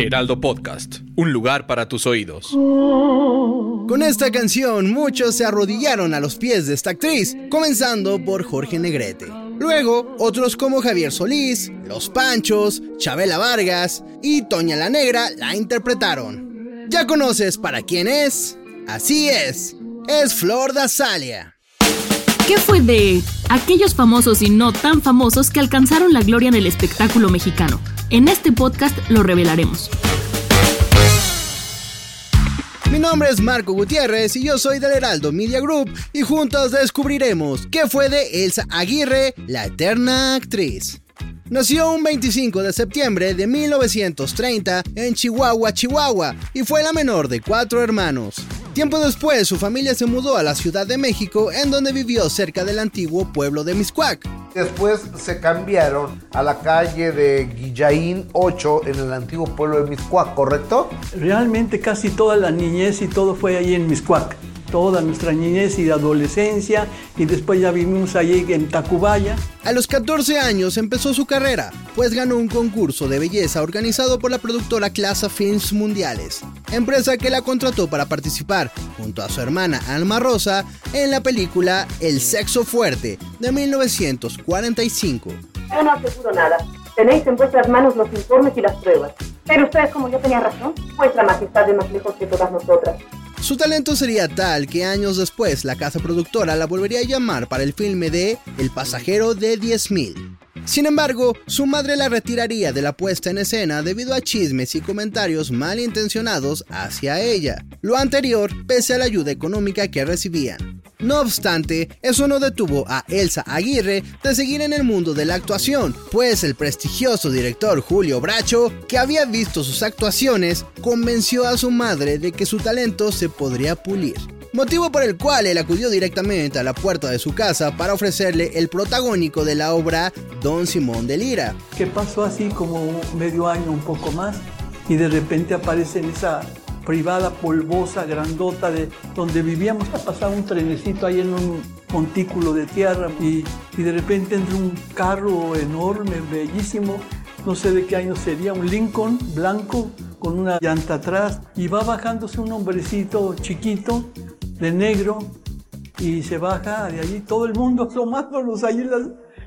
Heraldo Podcast, un lugar para tus oídos. Con esta canción, muchos se arrodillaron a los pies de esta actriz, comenzando por Jorge Negrete. Luego, otros como Javier Solís, Los Panchos, Chabela Vargas y Toña la Negra la interpretaron. ¿Ya conoces para quién es? Así es, es Flor Dazalia. ¿Qué fue de aquellos famosos y no tan famosos que alcanzaron la gloria en el espectáculo mexicano? En este podcast lo revelaremos. Mi nombre es Marco Gutiérrez y yo soy del Heraldo Media Group y juntos descubriremos qué fue de Elsa Aguirre, la eterna actriz. Nació un 25 de septiembre de 1930 en Chihuahua, Chihuahua, y fue la menor de cuatro hermanos. Tiempo después, su familia se mudó a la Ciudad de México, en donde vivió cerca del antiguo pueblo de Miscuac. Después se cambiaron a la calle de Guillaín 8 en el antiguo pueblo de Miscuac, ¿correcto? Realmente casi toda la niñez y todo fue ahí en Miscuac toda nuestra niñez y adolescencia y después ya vivimos allí en Tacubaya. A los 14 años empezó su carrera, pues ganó un concurso de belleza organizado por la productora Clasa Films Mundiales, empresa que la contrató para participar, junto a su hermana Alma Rosa, en la película El Sexo Fuerte de 1945. Yo no aseguro nada. Tenéis en vuestras manos los informes y las pruebas. Pero ustedes, como yo tenía razón, vuestra majestad es más lejos que todas nosotras. Su talento sería tal que años después la casa productora la volvería a llamar para el filme de El pasajero de 10.000. Sin embargo, su madre la retiraría de la puesta en escena debido a chismes y comentarios malintencionados hacia ella. Lo anterior pese a la ayuda económica que recibían. No obstante, eso no detuvo a Elsa Aguirre de seguir en el mundo de la actuación, pues el prestigioso director Julio Bracho, que había visto sus actuaciones, convenció a su madre de que su talento se podría pulir motivo por el cual él acudió directamente a la puerta de su casa para ofrecerle el protagónico de la obra Don Simón de Lira. Que pasó así como medio año, un poco más, y de repente aparece en esa privada polvosa, grandota, de donde vivíamos, a pasar un trenecito ahí en un montículo de tierra y, y de repente entra un carro enorme, bellísimo, no sé de qué año sería, un Lincoln blanco con una llanta atrás y va bajándose un hombrecito chiquito de negro y se baja de allí todo el mundo asomándonos ahí en las,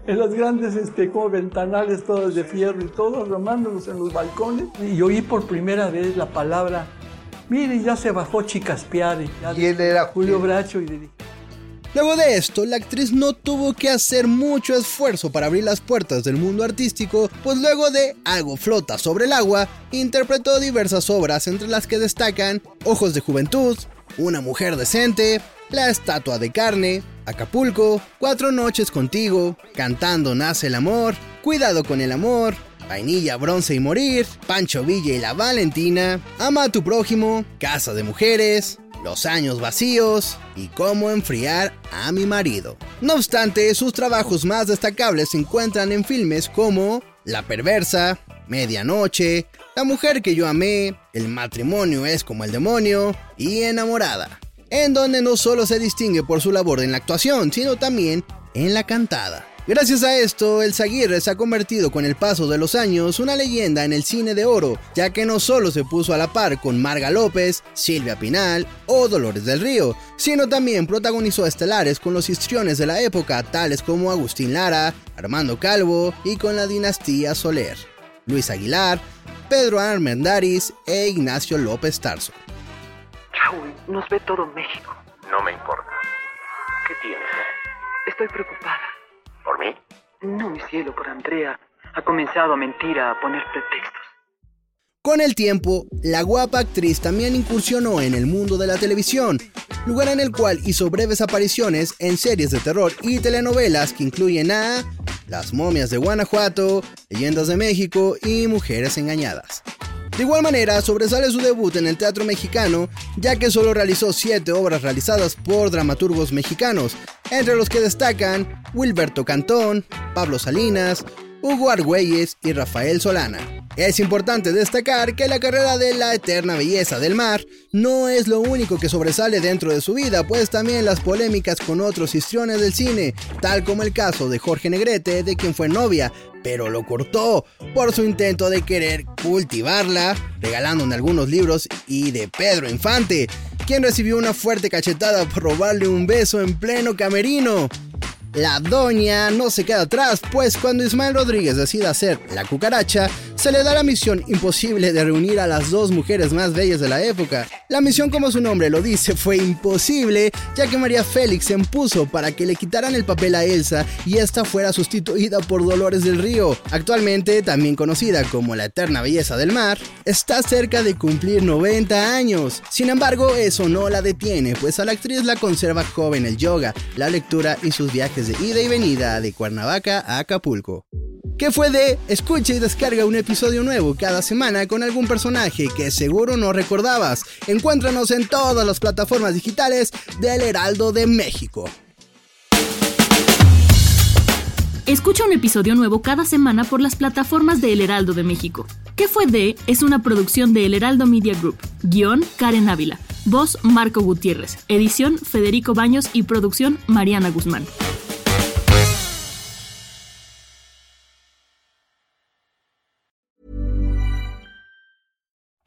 en las grandes este, como ventanales todas de fierro y todo, asomándonos en los balcones. Y oí por primera vez la palabra, mire, ya se bajó Chicaspiare. ¿Quién era? Julio Bracho y le Luego de esto, la actriz no tuvo que hacer mucho esfuerzo para abrir las puertas del mundo artístico, pues luego de Algo flota sobre el agua, interpretó diversas obras entre las que destacan Ojos de Juventud, una mujer decente, La estatua de carne, Acapulco, Cuatro noches contigo, Cantando nace el amor, Cuidado con el amor, Vainilla, bronce y morir, Pancho Villa y la Valentina, Ama a tu prójimo, Casa de mujeres, Los años vacíos y Cómo enfriar a mi marido. No obstante, sus trabajos más destacables se encuentran en filmes como La perversa, Medianoche, La mujer que yo amé, El matrimonio es como el demonio y Enamorada, en donde no solo se distingue por su labor en la actuación, sino también en la cantada. Gracias a esto, el Zaguirre se ha convertido con el paso de los años una leyenda en el cine de oro, ya que no solo se puso a la par con Marga López, Silvia Pinal o Dolores del Río, sino también protagonizó estelares con los histriones de la época, tales como Agustín Lara, Armando Calvo y con la dinastía Soler. Luis Aguilar, Pedro Armendáriz e Ignacio López Tarso. Raúl, nos ve todo México. No me importa. ¿Qué tienes? Estoy preocupada. No, mi cielo, por Andrea. Ha comenzado a mentir, a poner pretextos. Con el tiempo, la guapa actriz también incursionó en el mundo de la televisión, lugar en el cual hizo breves apariciones en series de terror y telenovelas que incluyen a Las momias de Guanajuato, Leyendas de México y Mujeres engañadas. De igual manera, sobresale su debut en el teatro mexicano, ya que solo realizó siete obras realizadas por dramaturgos mexicanos, entre los que destacan Wilberto Cantón, Pablo Salinas, Hugo Argüelles y Rafael Solana. Es importante destacar que la carrera de la eterna belleza del mar no es lo único que sobresale dentro de su vida, pues también las polémicas con otros histriones del cine, tal como el caso de Jorge Negrete, de quien fue novia, pero lo cortó por su intento de querer cultivarla, regalándole algunos libros, y de Pedro Infante, quien recibió una fuerte cachetada por robarle un beso en pleno camerino. La doña no se queda atrás, pues cuando Ismael Rodríguez decide hacer la cucaracha, se le da la misión imposible de reunir a las dos mujeres más bellas de la época. La misión, como su nombre lo dice, fue imposible, ya que María Félix se impuso para que le quitaran el papel a Elsa y esta fuera sustituida por Dolores del Río, actualmente también conocida como la eterna belleza del mar, está cerca de cumplir 90 años. Sin embargo, eso no la detiene, pues a la actriz la conserva joven el yoga, la lectura y sus viajes de ida y venida de Cuernavaca a Acapulco. ¿Qué fue de escucha y descarga un episodio nuevo cada semana con algún personaje que seguro no recordabas? Encuéntranos en todas las plataformas digitales del Heraldo de México. Escucha un episodio nuevo cada semana por las plataformas de El Heraldo de México. ¿Qué fue de? Es una producción de El Heraldo Media Group. Guión Karen Ávila. Voz Marco Gutiérrez. Edición Federico Baños y producción Mariana Guzmán.